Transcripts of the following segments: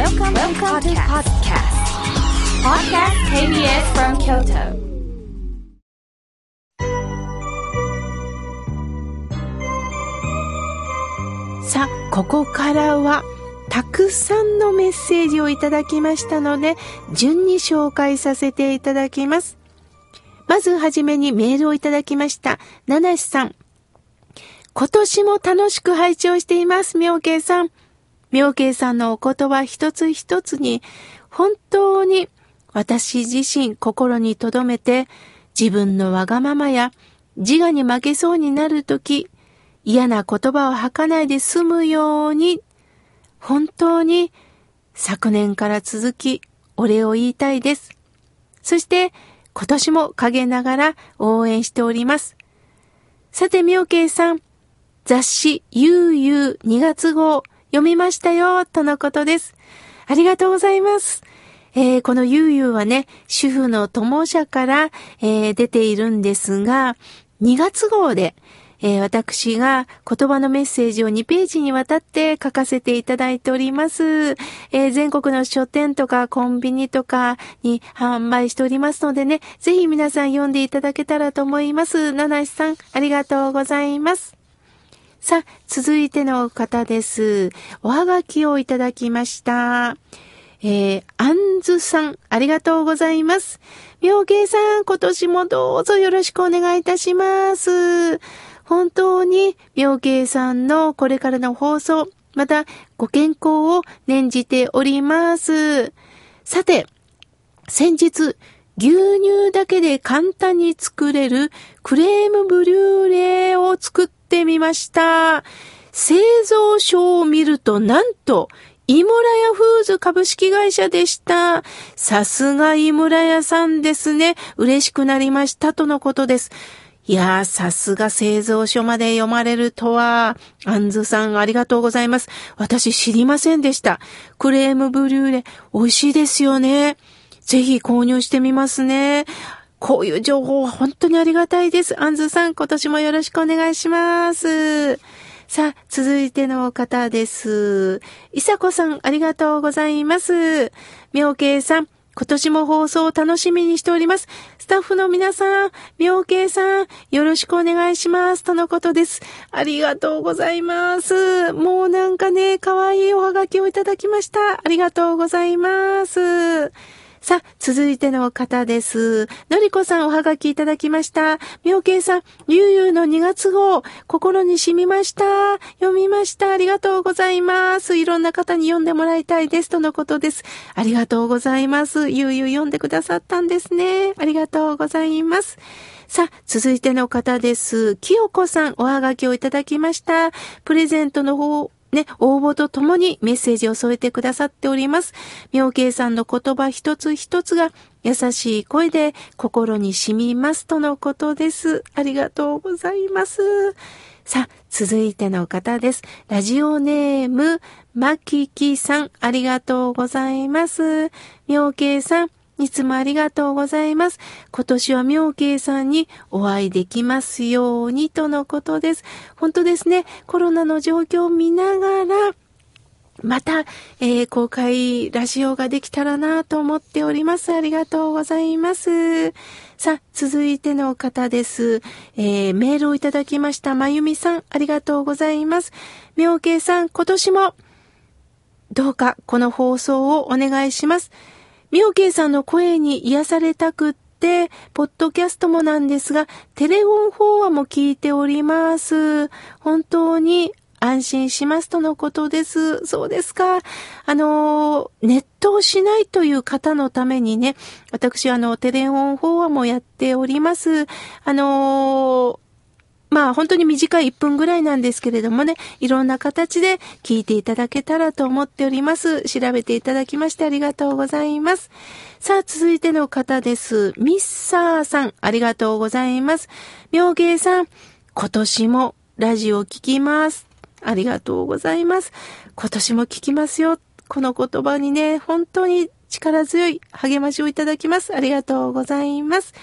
Welcome, Welcome to podcast. Podcast KBS from Kyoto. さあ、ここからは、たくさんのメッセージをいただきましたので、順に紹介させていただきます。まずはじめにメールをいただきました。七しさん。今年も楽しく拝聴しています、妙慶さん。妙慶さんのお言葉一つ一つに、本当に私自身心に留めて、自分のわがままや自我に負けそうになるとき、嫌な言葉を吐かないで済むように、本当に昨年から続きお礼を言いたいです。そして今年も陰ながら応援しております。さて、みょうけいさん、雑誌ゆうゆう2月号読みましたよ、とのことです。ありがとうございます。えー、このゆうゆうはね、主婦の友社から、えー、出ているんですが、2月号で、えー、私が言葉のメッセージを2ページにわたって書かせていただいております。えー、全国の書店とかコンビニとかに販売しておりますのでね、ぜひ皆さん読んでいただけたらと思います。七七さん、ありがとうございます。さあ、続いての方です。おはがきをいただきました。えー、あんずさん、ありがとうございます。妙慶さん、今年もどうぞよろしくお願いいたします。本当に妙慶さんのこれからの放送、またご健康を念じております。さて、先日、牛乳だけで簡単に作れるクレームブリューレを作ってみました。製造書を見るとなんと、井村屋フーズ株式会社でした。さすが井村屋さんですね。嬉しくなりましたとのことです。いやー、さすが製造所まで読まれるとは。アンズさんありがとうございます。私知りませんでした。クレームブリューレ、美味しいですよね。ぜひ購入してみますね。こういう情報は本当にありがたいです。アンズさん、今年もよろしくお願いします。さあ、続いての方です。いさこさん、ありがとうございます。妙慶さん、今年も放送を楽しみにしております。スタッフの皆さん、妙慶さん、よろしくお願いします。とのことです。ありがとうございます。もうなんかね、可愛いおはがきをいただきました。ありがとうございます。さあ、続いての方です。のりこさんおはがきいただきました。みょうけいさん、ゆうゆうの2月号、心に染みました。読みました。ありがとうございます。いろんな方に読んでもらいたいです。とのことです。ありがとうございます。ゆうゆう読んでくださったんですね。ありがとうございます。さあ、続いての方です。きよこさん、おはがきをいただきました。プレゼントの方、ね、応募とともにメッセージを添えてくださっております。妙慶さんの言葉一つ一つが優しい声で心に染みますとのことです。ありがとうございます。さあ、続いての方です。ラジオネーム、まききさん、ありがとうございます。妙慶さん、いつもありがとうございます。今年は妙慶さんにお会いできますようにとのことです。本当ですね。コロナの状況を見ながら、また、えー、公開ラジオができたらなと思っております。ありがとうございます。さあ、続いての方です。えー、メールをいただきました。まゆみさん、ありがとうございます。妙慶さん、今年も、どうかこの放送をお願いします。みおけいさんの声に癒されたくって、ポッドキャストもなんですが、テレフォン法話も聞いております。本当に安心しますとのことです。そうですか。あの、ネットをしないという方のためにね、私、あの、テレフォン法話もやっております。あの、まあ本当に短い1分ぐらいなんですけれどもね、いろんな形で聞いていただけたらと思っております。調べていただきましてありがとうございます。さあ続いての方です。ミッサーさん、ありがとうございます。妙芸さん、今年もラジオ聞きます。ありがとうございます。今年も聞きますよ。この言葉にね、本当に力強い励ましをいただきます。ありがとうございます。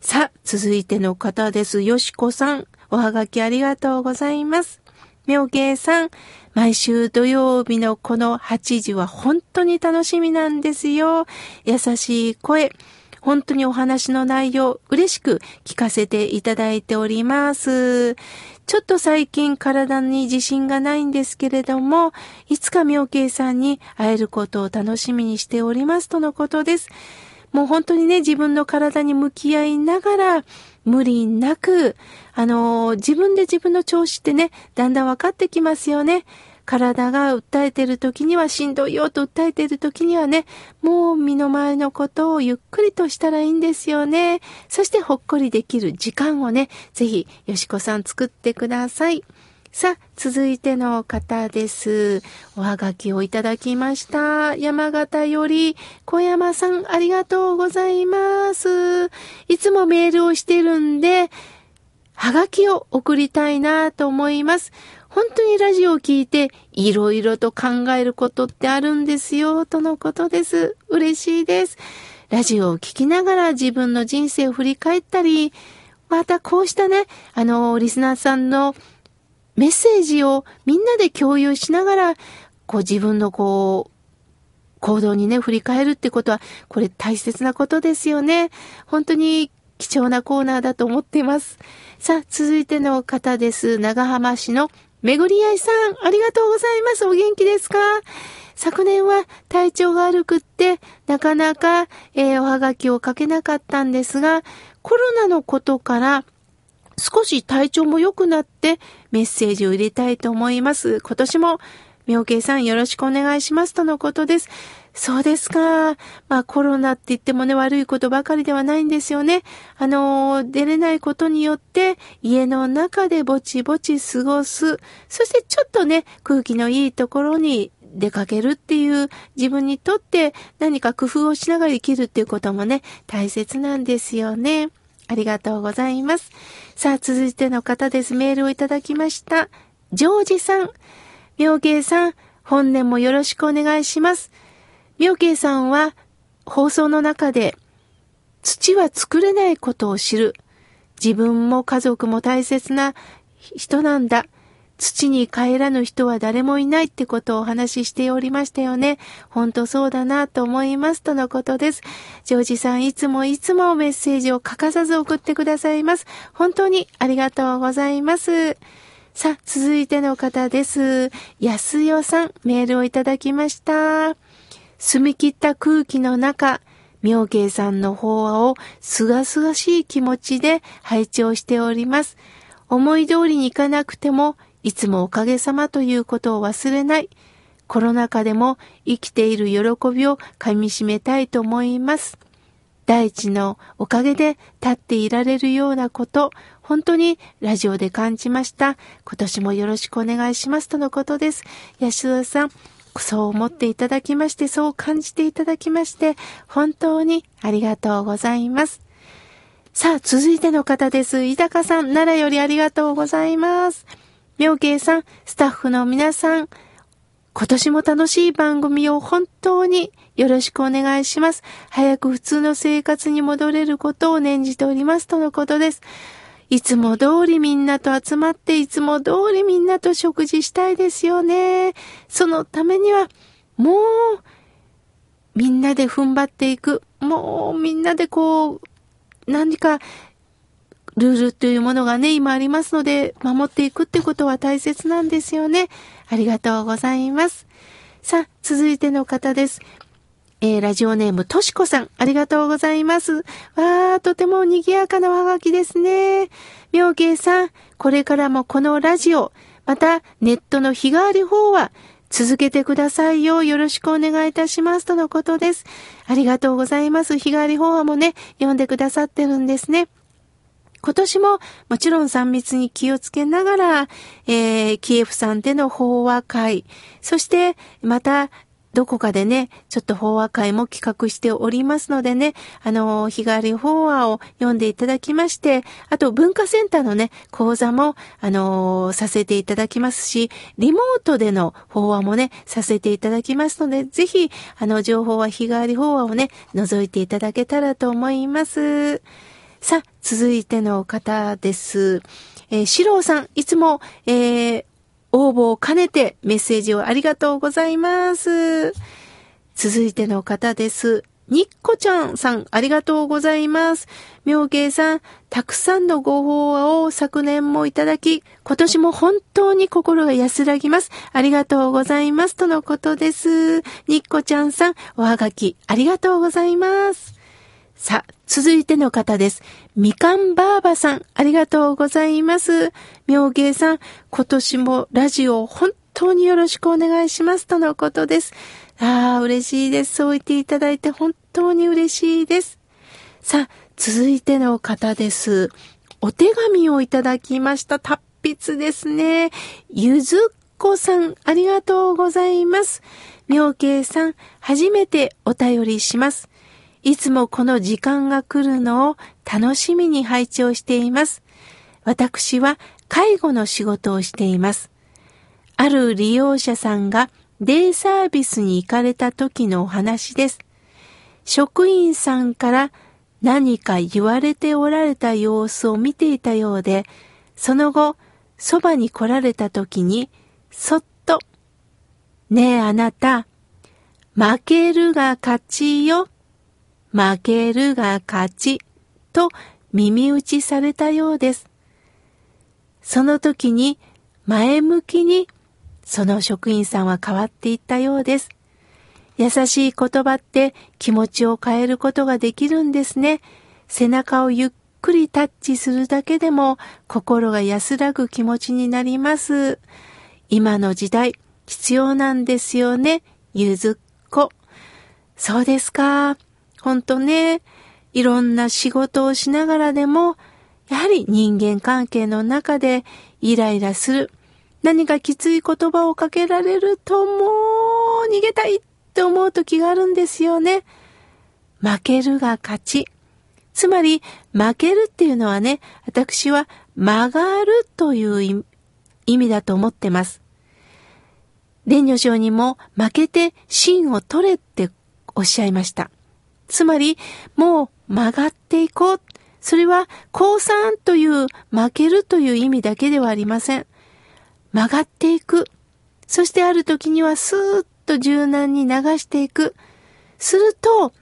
さあ、続いての方です。よしこさん。おはがきありがとうございます。妙慶さん、毎週土曜日のこの8時は本当に楽しみなんですよ。優しい声。本当にお話の内容、嬉しく聞かせていただいております。ちょっと最近体に自信がないんですけれども、いつか妙慶さんに会えることを楽しみにしておりますとのことです。もう本当にね、自分の体に向き合いながら、無理なく、あのー、自分で自分の調子ってね、だんだん分かってきますよね。体が訴えてる時にはしんどいよと訴えてる時にはね、もう身の前のことをゆっくりとしたらいいんですよね。そしてほっこりできる時間をね、ぜひ、よしこさん作ってください。さあ、続いての方です。おはがきをいただきました。山形より、小山さん、ありがとうございます。いつもメールをしてるんで、はがきを送りたいなと思います。本当にラジオを聞いていろいろと考えることってあるんですよ、とのことです。嬉しいです。ラジオを聞きながら自分の人生を振り返ったり、またこうしたね、あの、リスナーさんのメッセージをみんなで共有しながら、こう自分のこう、行動にね、振り返るってことは、これ大切なことですよね。本当に貴重なコーナーだと思っています。さあ、続いての方です。長浜市のめぐりあいさん、ありがとうございます。お元気ですか？昨年は体調が悪くって、なかなか、えー、おはがきを書けなかったんですが、コロナのことから少し体調も良くなってメッセージを入れたいと思います。今年も妙慶さんよろしくお願いしますとのことです。そうですか。まあコロナって言ってもね、悪いことばかりではないんですよね。あの、出れないことによって家の中でぼちぼち過ごす。そしてちょっとね、空気のいいところに出かけるっていう自分にとって何か工夫をしながら生きるっていうこともね、大切なんですよね。ありがとうございます。さあ、続いての方です。メールをいただきました。ジョージさん。妙慶さん、本年もよろしくお願いします。妙慶さんは放送の中で土は作れないことを知る。自分も家族も大切な人なんだ。土に帰らぬ人は誰もいないってことをお話ししておりましたよね。ほんとそうだなと思いますとのことです。ジョージさんいつもいつもメッセージを欠かさず送ってくださいます。本当にありがとうございます。さあ、続いての方です。安代さん、メールをいただきました。澄み切った空気の中、妙慶さんの法話をすがすがしい気持ちで拝聴しております。思い通りにいかなくても、いつもおかげさまということを忘れない。コロナ禍でも生きている喜びをかみしめたいと思います。大地のおかげで立っていられるようなこと、本当にラジオで感じました。今年もよろしくお願いしますとのことです。安田さん、そう思っていただきまして、そう感じていただきまして、本当にありがとうございます。さあ、続いての方です。井高さん、奈良よりありがとうございます。妙慶さん、スタッフの皆さん、今年も楽しい番組を本当によろしくお願いします。早く普通の生活に戻れることを念じておりますとのことです。いつも通りみんなと集まって、いつも通りみんなと食事したいですよね。そのためには、もう、みんなで踏ん張っていく。もう、みんなでこう、何か、ルールというものがね、今ありますので、守っていくってことは大切なんですよね。ありがとうございます。さあ、続いての方です。えー、ラジオネーム、としこさん、ありがとうございます。わー、とても賑やかなおはがきですね。妙慶さん、これからもこのラジオ、またネットの日替わり法は続けてくださいよ。よろしくお願いいたします。とのことです。ありがとうございます。日替わり法話もね、読んでくださってるんですね。今年ももちろん3密に気をつけながら、えー、キエフさんでの法話会、そしてまたどこかでね、ちょっと法話会も企画しておりますのでね、あの、日替わり法話を読んでいただきまして、あと文化センターのね、講座も、あの、させていただきますし、リモートでの法話もね、させていただきますので、ぜひ、あの、情報は日替わり法話をね、覗いていただけたらと思います。さあ、続いての方です。えー、シローさん、いつも、えー、応募を兼ねてメッセージをありがとうございます。続いての方です。にっこちゃんさん、ありがとうございます。妙慶さん、たくさんのご法話を昨年もいただき、今年も本当に心が安らぎます。ありがとうございます。とのことです。にっこちゃんさん、おはがき、ありがとうございます。さあ、続いての方です。みかんばあばさん、ありがとうございます。妙慶さん、今年もラジオ本当によろしくお願いします。とのことです。ああ、嬉しいです。そう言っていただいて本当に嬉しいです。さあ、続いての方です。お手紙をいただきました。達筆ですね。ゆずっこさん、ありがとうございます。妙慶さん、初めてお便りします。いつもこの時間が来るのを楽しみに拝聴しています。私は介護の仕事をしています。ある利用者さんがデイサービスに行かれた時のお話です。職員さんから何か言われておられた様子を見ていたようで、その後、そばに来られた時に、そっと、ねえあなた、負けるが勝ちよ、負けるが勝ち、と耳打ちされたようです。その時に前向きにその職員さんは変わっていったようです。優しい言葉って気持ちを変えることができるんですね。背中をゆっくりタッチするだけでも心が安らぐ気持ちになります。今の時代必要なんですよね。ゆずっこ。そうですか。ほんとね。いろんな仕事をしながらでも、やはり人間関係の中でイライラする。何かきつい言葉をかけられるともう逃げたいって思う時があるんですよね。負けるが勝ち。つまり、負けるっていうのはね、私は曲がるという意味だと思ってます。蓮女将にも負けて芯を取れっておっしゃいました。つまり、もう曲がっていこう。それは、降参という負けるという意味だけではありません。曲がっていく。そしてある時にはスーッと柔軟に流していく。すると、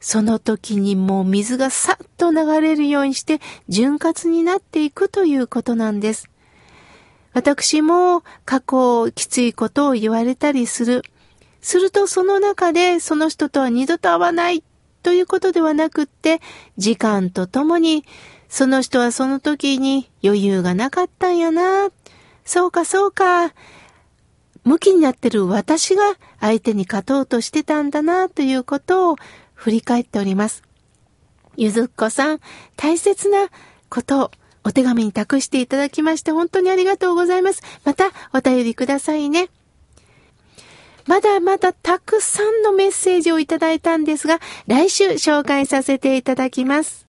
その時にもう水がさっと流れるようにして潤滑になっていくということなんです。私も過去きついことを言われたりする。するとその中でその人とは二度と会わないということではなくって、時間とともにその人はその時に余裕がなかったんやな、そうかそうか。向きになってる私が相手に勝とうとしてたんだなということを振り返っております。ゆずっこさん、大切なことをお手紙に託していただきまして本当にありがとうございます。またお便りくださいね。まだまだたくさんのメッセージをいただいたんですが、来週紹介させていただきます。